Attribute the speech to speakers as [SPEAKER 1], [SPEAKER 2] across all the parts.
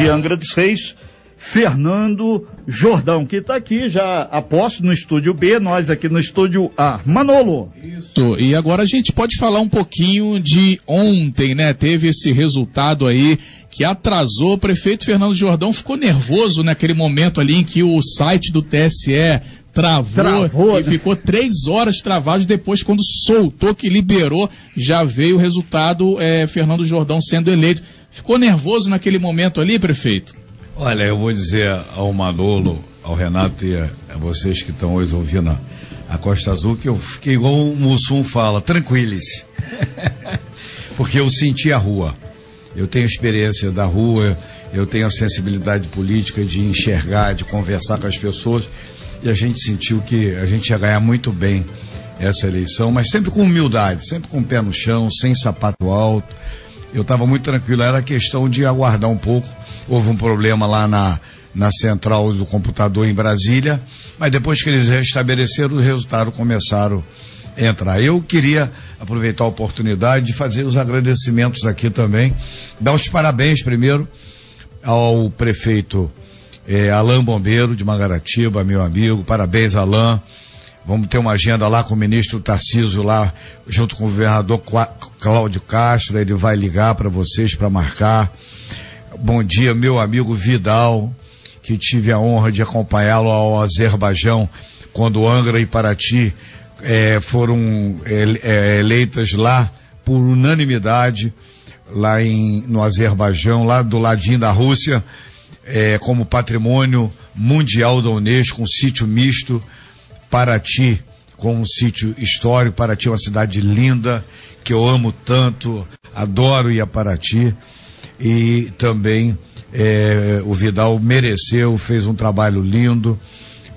[SPEAKER 1] de Angra dos Reis, Fernando Jordão, que está aqui já aposto no estúdio B, nós aqui no estúdio A. Manolo.
[SPEAKER 2] Isso, e agora a gente pode falar um pouquinho de ontem, né? Teve esse resultado aí que atrasou. O prefeito Fernando Jordão ficou nervoso naquele momento ali em que o site do TSE travou, travou e né? ficou três horas travado. Depois, quando soltou, que liberou, já veio o resultado, é, Fernando Jordão sendo eleito. Ficou nervoso naquele momento ali, prefeito?
[SPEAKER 3] Olha, eu vou dizer ao Manolo, ao Renato e a, a vocês que estão hoje ouvindo a, Costa Azul que eu fiquei igual o Mussum fala, tranquiles. Porque eu senti a rua. Eu tenho experiência da rua, eu tenho a sensibilidade política de enxergar, de conversar com as pessoas. E a gente sentiu que a gente ia ganhar muito bem essa eleição, mas sempre com humildade, sempre com o pé no chão, sem sapato alto eu estava muito tranquilo. Era questão de aguardar um pouco. Houve um problema lá na, na central do computador em Brasília, mas depois que eles restabeleceram, os resultados começaram a entrar. Eu queria aproveitar a oportunidade de fazer os agradecimentos aqui também, dar os parabéns primeiro ao prefeito eh, Alain Bombeiro de Mangaratiba, meu amigo. Parabéns, Alain. Vamos ter uma agenda lá com o ministro Tarciso lá, junto com o governador Cláudio Castro, ele vai ligar para vocês para marcar. Bom dia, meu amigo Vidal, que tive a honra de acompanhá-lo ao Azerbaijão, quando Angra e Paraty é, foram é, eleitas lá por unanimidade, lá em, no Azerbaijão, lá do ladinho da Rússia, é, como patrimônio mundial da Unesco, um sítio misto, Paraty com um sítio histórico. Paraty é uma cidade linda, que eu amo tanto, adoro ir a Paraty. E também é, o Vidal mereceu, fez um trabalho lindo.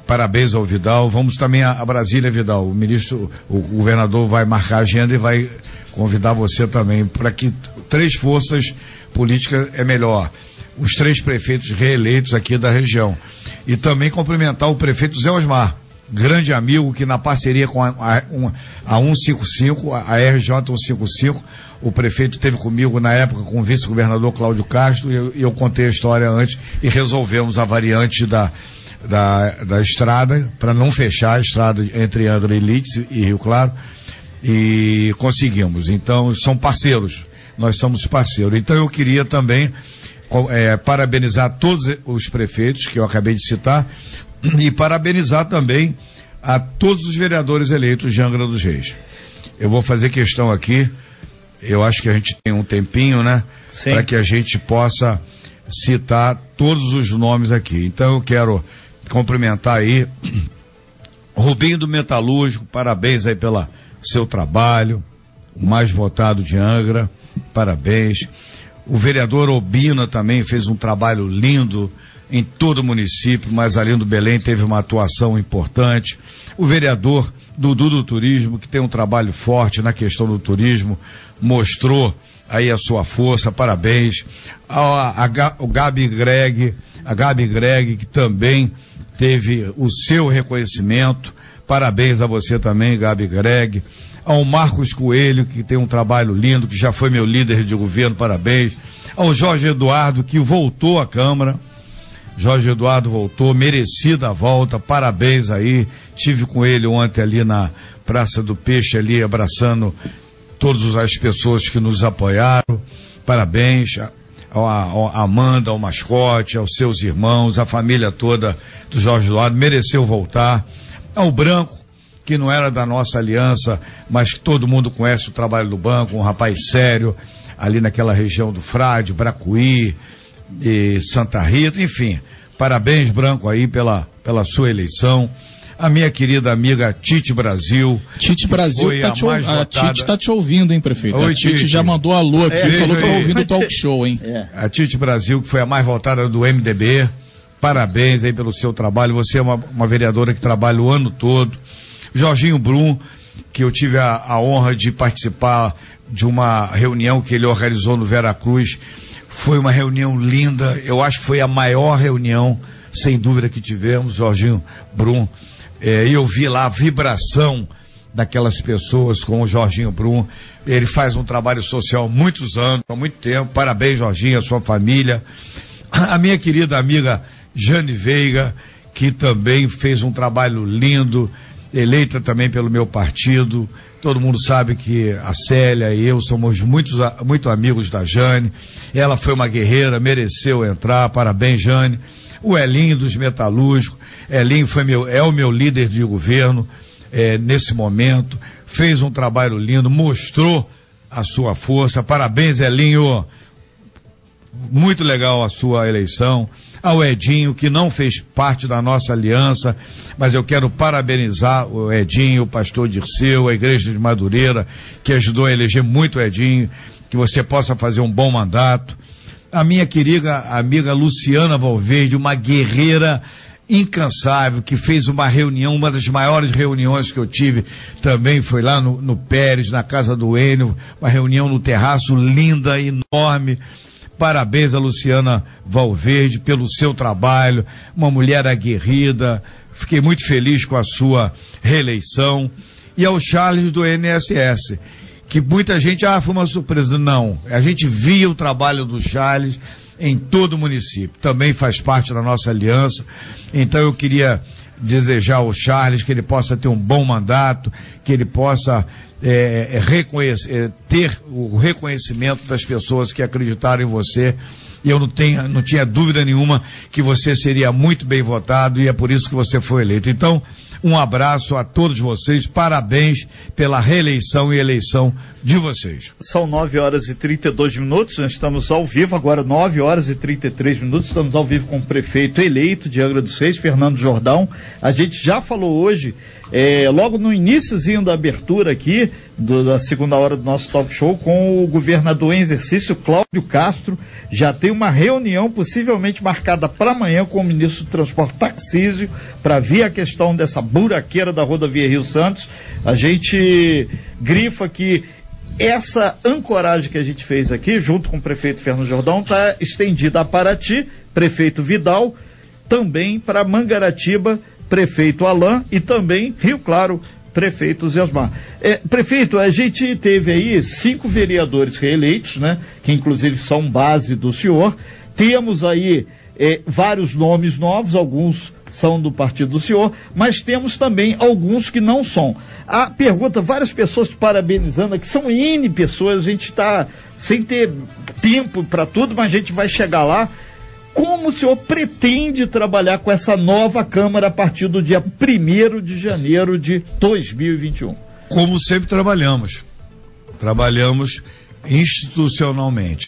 [SPEAKER 3] Parabéns ao Vidal. Vamos também a, Brasília, Vidal. O ministro, o governador vai marcar a agenda e vai convidar você também para que três forças políticas é melhor. Os três prefeitos reeleitos aqui da região. E também cumprimentar o prefeito Zé Osmar grande amigo que na parceria com a, a, a 155, a RJ 155, o prefeito teve comigo na época com o vice-governador Cláudio Castro e eu, eu, contei a história antes e resolvemos a variante da, da, da estrada para não fechar a estrada entre Angra e Leeds e Rio Claro e conseguimos. Então são parceiros, nós somos parceiros. Então eu queria também é, parabenizar todos os prefeitos que eu acabei de citar, e parabenizar também a todos os vereadores eleitos de Angra dos Reis. Eu vou fazer questão aqui, eu acho que a gente tem um tempinho, né? Para que a gente possa citar todos os nomes aqui. Então eu quero cumprimentar aí Rubinho do Metalúrgico, parabéns aí pelo seu trabalho, o mais votado de Angra, parabéns. O vereador Obina também fez um trabalho lindo em todo o município, mas ali no Belém teve uma atuação importante. O vereador Dudu do Turismo, que tem um trabalho forte na questão do turismo, mostrou aí a sua força, parabéns. A, a, o Gabi Greg, a Gabi Greg, que também teve o seu reconhecimento. Parabéns a você também, Gabi Greg. Ao Marcos Coelho, que tem um trabalho lindo, que já foi meu líder de governo, parabéns. Ao Jorge Eduardo, que voltou à Câmara Jorge Eduardo voltou, merecida a volta, parabéns aí. Tive com ele ontem ali na Praça do Peixe, ali abraçando todas as pessoas que nos apoiaram. Parabéns a Amanda, ao mascote, aos seus irmãos, a família toda do Jorge Eduardo, mereceu voltar. Ao Branco, que não era da nossa aliança, mas que todo mundo conhece o trabalho do banco, um rapaz sério, ali naquela região do Frade, Bracuí, de Santa Rita, enfim. Parabéns, Branco, aí pela, pela sua eleição. A minha querida amiga Tite Brasil.
[SPEAKER 2] Tite Brasil tá te, a, a Tite está te ouvindo, hein, prefeito? Oi, a Tite, Tite, já mandou alô aqui, é, falou que tá ouvindo o talk show, hein?
[SPEAKER 3] É. A Tite Brasil, que foi a mais votada do MDB. Parabéns aí pelo seu trabalho. Você é uma, uma vereadora que trabalha o ano todo. Jorginho Brum, que eu tive a, a honra de participar de uma reunião que ele organizou no Vera Cruz foi uma reunião linda, eu acho que foi a maior reunião sem dúvida que tivemos, Jorginho Brum, é, eu vi lá a vibração daquelas pessoas com o Jorginho Brum. Ele faz um trabalho social há muitos anos, há muito tempo. Parabéns, Jorginho, a sua família. A minha querida amiga Jane Veiga, que também fez um trabalho lindo, eleita também pelo meu partido. Todo mundo sabe que a Célia e eu somos muitos, muito amigos da Jane. Ela foi uma guerreira, mereceu entrar. Parabéns, Jane. O Elinho dos Metalúrgicos. Elinho foi meu, é o meu líder de governo é, nesse momento. Fez um trabalho lindo, mostrou a sua força. Parabéns, Elinho. Muito legal a sua eleição. Ao Edinho, que não fez parte da nossa aliança, mas eu quero parabenizar o Edinho, o pastor Dirceu, a igreja de Madureira, que ajudou a eleger muito o Edinho, que você possa fazer um bom mandato. A minha querida amiga Luciana Valverde, uma guerreira incansável, que fez uma reunião, uma das maiores reuniões que eu tive também foi lá no, no Pérez, na casa do Enio, uma reunião no terraço linda, enorme. Parabéns a Luciana Valverde pelo seu trabalho, uma mulher aguerrida. Fiquei muito feliz com a sua reeleição. E ao Charles do NSS, que muita gente, ah, foi uma surpresa. Não, a gente via o trabalho do Charles em todo o município. Também faz parte da nossa aliança. Então eu queria desejar ao Charles que ele possa ter um bom mandato, que ele possa é, é é, ter o reconhecimento das pessoas que acreditaram em você. E eu não, não tinha dúvida nenhuma que você seria muito bem votado e é por isso que você foi eleito. Então, um abraço a todos vocês, parabéns pela reeleição e eleição de vocês.
[SPEAKER 1] São 9 horas e 32 minutos, nós estamos ao vivo, agora 9 horas e 33 minutos, estamos ao vivo com o prefeito eleito de Angra dos Reis, Fernando Jordão. A gente já falou hoje é, logo no iníciozinho da abertura aqui, do, da segunda hora do nosso talk show, com o governador em exercício, Cláudio Castro, já tem uma reunião possivelmente marcada para amanhã com o ministro do Transporte Taxísio, para ver a questão dessa buraqueira da rodovia Rio Santos. A gente grifa que essa ancoragem que a gente fez aqui, junto com o prefeito Fernando Jordão, está estendida a Paraty, prefeito Vidal, também para Mangaratiba, prefeito Alain e também Rio Claro, prefeito Zé É, prefeito, a gente teve aí cinco vereadores reeleitos, né? Que inclusive são base do senhor. Temos aí é, vários nomes novos, alguns são do partido do senhor, mas temos também alguns que não são. A pergunta, várias pessoas parabenizando aqui, são N pessoas, a gente está sem ter tempo para tudo, mas a gente vai chegar lá. Como o senhor pretende trabalhar com essa nova Câmara a partir do dia 1 de janeiro de 2021?
[SPEAKER 3] Como sempre trabalhamos. Trabalhamos institucionalmente,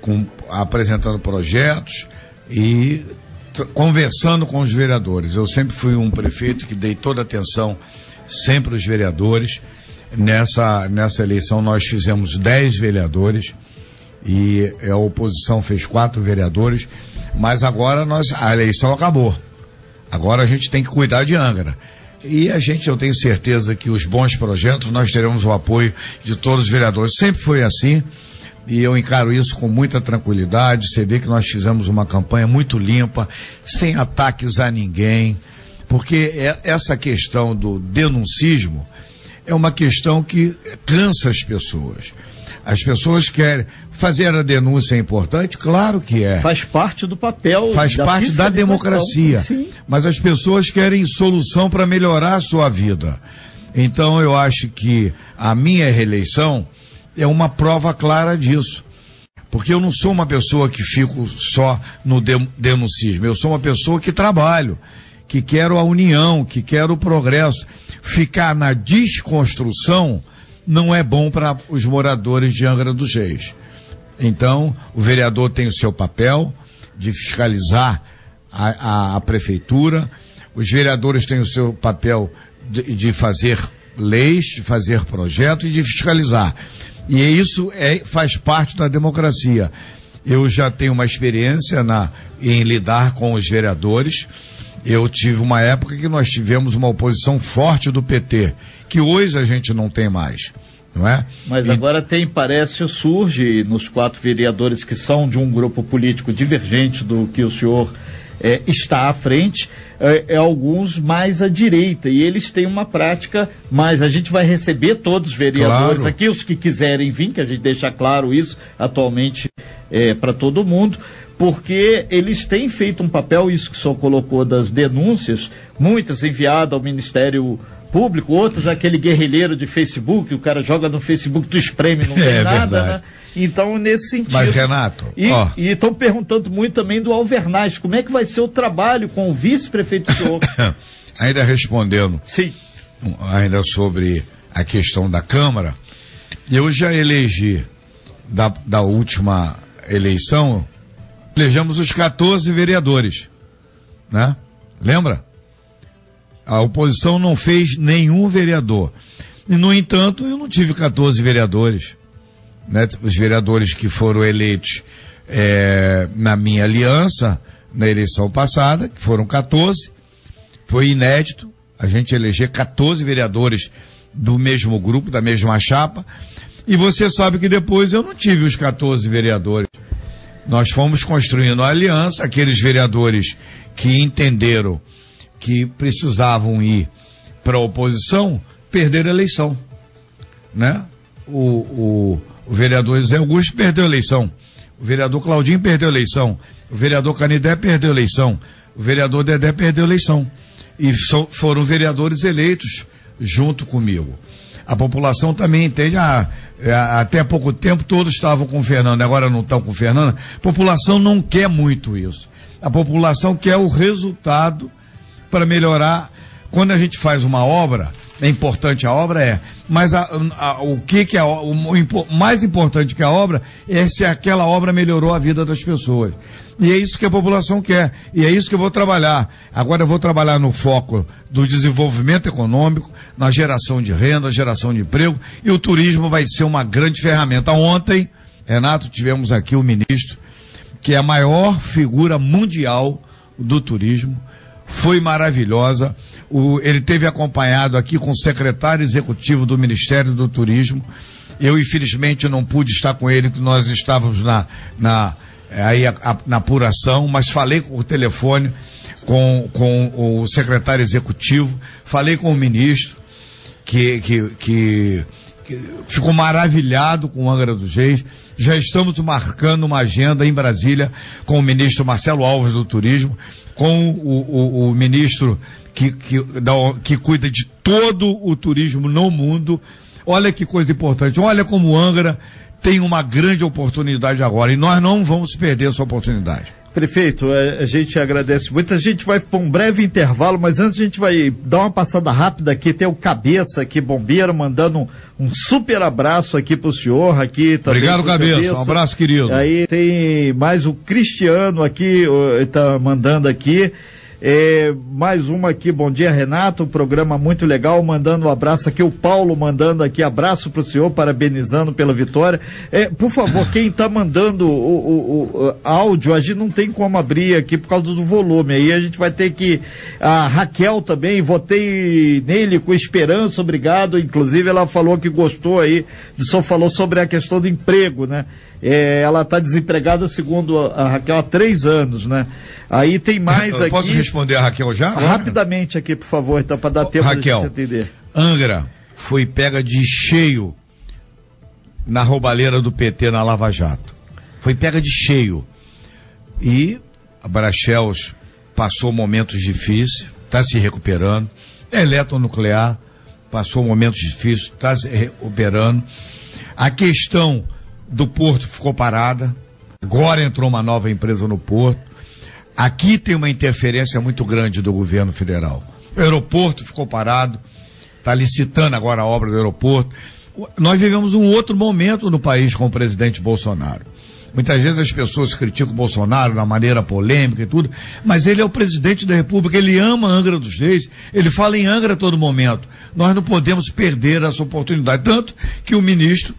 [SPEAKER 3] com, apresentando projetos e conversando com os vereadores. Eu sempre fui um prefeito que dei toda atenção sempre aos vereadores. Nessa, nessa eleição nós fizemos 10 vereadores e a oposição fez quatro vereadores, mas agora nós, a eleição acabou. Agora a gente tem que cuidar de Angra. E a gente, eu tenho certeza que os bons projetos nós teremos o apoio de todos os vereadores. Sempre foi assim e eu encaro isso com muita tranquilidade. Você vê que nós fizemos uma campanha muito limpa, sem ataques a ninguém, porque é essa questão do denuncismo é uma questão que cansa as pessoas. As pessoas querem fazer a denúncia é importante, claro que é.
[SPEAKER 1] Faz parte do papel.
[SPEAKER 3] Faz da parte da democracia. Sim. Mas as pessoas querem solução para melhorar a sua vida. Então eu acho que a minha reeleição é uma prova clara disso. Porque eu não sou uma pessoa que fico só no denuncismo, eu sou uma pessoa que trabalho, que quero a união, que quero o progresso. Ficar na desconstrução não é bom para os moradores de Angra dos Reis. Então, o vereador tem o seu papel de fiscalizar a, a, a prefeitura, os vereadores têm o seu papel de, de, fazer leis, de fazer projetos e de fiscalizar. E isso é, faz parte da democracia. Eu já tenho uma experiência na, em lidar com os vereadores. Eu tive uma época que nós tivemos uma oposição forte do PT, que hoje a gente não tem mais. Não é?
[SPEAKER 1] Mas e... agora tem, parece, surge nos quatro vereadores que são de um grupo político divergente do que o senhor é, está à frente, é, é, alguns mais à direita. E eles têm uma prática mais. A gente vai receber todos os vereadores claro. aqui, os que quiserem vir, que a gente deixa claro isso atualmente é, para todo mundo porque eles têm feito um papel, isso que o senhor colocou das denúncias, muitas enviadas ao Ministério Público, outras aquele guerrilheiro de Facebook, o cara joga no Facebook, tu espreme, não tem é, nada, verdade. né? Então, nesse sentido.
[SPEAKER 3] Mas, Renato.
[SPEAKER 1] E estão perguntando muito também do Alvernaz, como é que vai ser o trabalho com o vice-prefeito senhor?
[SPEAKER 3] ainda respondendo.
[SPEAKER 1] Sim.
[SPEAKER 3] Ainda sobre a questão da Câmara, eu já elegi da, da última eleição elegemos os 14 vereadores, né? Lembra? A oposição não fez nenhum vereador. E, no entanto, eu não tive 14 vereadores. Né? Os vereadores que foram eleitos é, na minha aliança, na eleição passada, que foram 14, foi inédito a gente eleger 14 vereadores do mesmo grupo, da mesma chapa. E você sabe que depois eu não tive os 14 vereadores. Nós fomos construindo a aliança, aqueles vereadores que entenderam que precisavam ir para a oposição, perderam a eleição. Né? O, o, o vereador José Augusto perdeu a eleição. O vereador Claudinho perdeu a eleição. O vereador Canidé perdeu a eleição. O vereador Dedé perdeu a eleição. E so, foram vereadores eleitos junto comigo. A população também entende, ah, é, até pouco tempo todos estavam com o Fernando, agora não estão com o Fernando. A população não quer muito isso. A população quer o resultado para melhorar. Quando a gente faz uma obra, é importante a obra, é. Mas a, a, o que, que é o, o, mais importante que a obra é se aquela obra melhorou a vida das pessoas. E é isso que a população quer. E é isso que eu vou trabalhar. Agora eu vou trabalhar no foco do desenvolvimento econômico, na geração de renda, geração de emprego, e o turismo vai ser uma grande ferramenta. Ontem, Renato, tivemos aqui o ministro, que é a maior figura mundial do turismo foi maravilhosa. O, ele teve acompanhado aqui com o secretário executivo do Ministério do Turismo. Eu, infelizmente, não pude estar com ele, que nós estávamos na, na, aí, a, a, na apuração, mas falei por telefone com, com o secretário executivo, falei com o ministro, que, que, que ficou maravilhado com o Angra dos Reis. Já estamos marcando uma agenda em Brasília com o ministro Marcelo Alves do Turismo com o, o, o ministro que, que, da, que cuida de todo o turismo no mundo. Olha que coisa importante. Olha como Angra tem uma grande oportunidade agora e nós não vamos perder essa oportunidade.
[SPEAKER 1] Prefeito, é, a gente agradece muito. A gente vai para um breve intervalo, mas antes a gente vai dar uma passada rápida aqui. Tem o Cabeça aqui, bombeiro, mandando um, um super abraço aqui para o senhor. Aqui
[SPEAKER 3] também Obrigado, Cabeça. Cabeça. Um abraço, querido.
[SPEAKER 1] Aí tem mais o Cristiano aqui, está mandando aqui. É, mais uma aqui, bom dia Renato, um programa muito legal, mandando um abraço aqui, o Paulo mandando aqui abraço para o senhor, parabenizando pela vitória. É, por favor, quem está mandando o, o, o, áudio, a gente não tem como abrir aqui por causa do volume, aí a gente vai ter que, a Raquel também, votei nele com esperança, obrigado, inclusive ela falou que gostou aí, só falou sobre a questão do emprego, né? É, ela está desempregada, segundo a, Raquel, há três anos, né? Aí tem mais Eu aqui.
[SPEAKER 3] Responder a Raquel já?
[SPEAKER 1] Rapidamente aqui, por favor, então, para dar tempo
[SPEAKER 3] Raquel, de entender. Angra foi pega de cheio na roubalheira do PT na Lava Jato. Foi pega de cheio. E a Brachels passou momentos difíceis, está se recuperando. Eletronuclear passou momentos difíceis, está se recuperando. A questão do Porto ficou parada. Agora entrou uma nova empresa no Porto. Aqui tem uma interferência muito grande do governo federal. O aeroporto ficou parado. Está licitando agora a obra do aeroporto. Nós vivemos um outro momento no país com o presidente Bolsonaro. Muitas vezes as pessoas criticam o Bolsonaro na maneira polêmica e tudo, mas ele é o presidente da República, ele ama Angra dos Reis, ele fala em Angra a todo momento. Nós não podemos perder essa oportunidade. Tanto que o ministro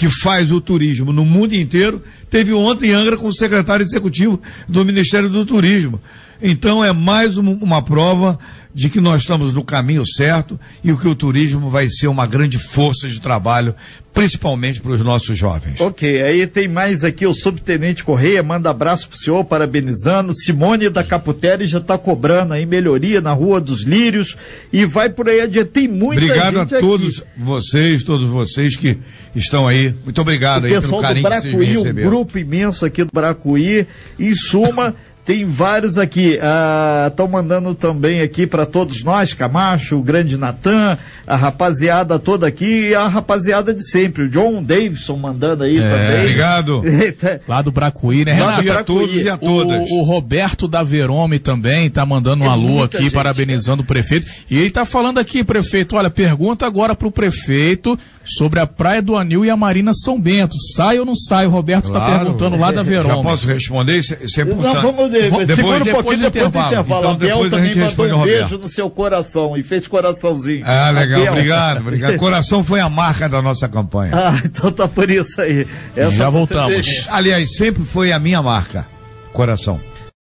[SPEAKER 3] que faz o turismo no mundo inteiro, teve ontem em Angra com o secretário executivo do Ministério do Turismo. Então é mais um, uma prova de que nós estamos no caminho certo e o que o turismo vai ser uma grande força de trabalho, principalmente para os nossos jovens.
[SPEAKER 1] Ok, aí tem mais aqui o subtenente Correia, manda abraço pro senhor, parabenizando. Simone da Caputeri já está cobrando aí melhoria na Rua dos Lírios e vai por aí adiante. Tem muita
[SPEAKER 3] obrigado
[SPEAKER 1] gente
[SPEAKER 3] a todos
[SPEAKER 1] aqui.
[SPEAKER 3] vocês, todos vocês que estão aí. Muito obrigado
[SPEAKER 1] o
[SPEAKER 3] aí pelo
[SPEAKER 1] pessoal do
[SPEAKER 3] carinho que vocês me
[SPEAKER 1] Bracuí, um
[SPEAKER 3] receberam.
[SPEAKER 1] grupo imenso aqui do Bracuí. Em suma, tem vários aqui. Estão mandando também aqui para todos nós, Camacho, o grande Natan, a rapaziada toda aqui e a rapaziada de sempre. O John Davidson mandando aí
[SPEAKER 2] É,
[SPEAKER 1] também.
[SPEAKER 3] Obrigado.
[SPEAKER 2] Lá do Bracuí, né, Renato?
[SPEAKER 3] dia a todos e a todas.
[SPEAKER 2] O, o Roberto da Verome também tá mandando um
[SPEAKER 1] É
[SPEAKER 2] alô aqui,
[SPEAKER 1] gente,
[SPEAKER 2] parabenizando o prefeito. E ele tá falando aqui, prefeito, olha, pergunta agora pro prefeito sobre a Praia do Anil e a Marina São Bento. Sai ou não sai? O Roberto tá
[SPEAKER 3] Claro.
[SPEAKER 2] perguntando lá da Verome.
[SPEAKER 3] Já posso responder? Isso, é importante.
[SPEAKER 1] Não, vamos
[SPEAKER 3] Depois-
[SPEAKER 1] segura um
[SPEAKER 3] depois
[SPEAKER 1] pouquinho depois do
[SPEAKER 2] intervalo.
[SPEAKER 1] intervalo.
[SPEAKER 3] Então depois a
[SPEAKER 1] também
[SPEAKER 3] gente
[SPEAKER 1] mandou
[SPEAKER 3] responde
[SPEAKER 1] um
[SPEAKER 3] ao Roberto.
[SPEAKER 1] beijo no seu coração e fez coraçãozinho.
[SPEAKER 3] Ah, legal,
[SPEAKER 1] A Bel.
[SPEAKER 3] obrigado, obrigado. Coração foi a marca da nossa campanha.
[SPEAKER 1] Ah, então tá por isso aí.
[SPEAKER 2] Já
[SPEAKER 1] você
[SPEAKER 2] voltamos.
[SPEAKER 3] Aliás, sempre foi a minha marca. Coração.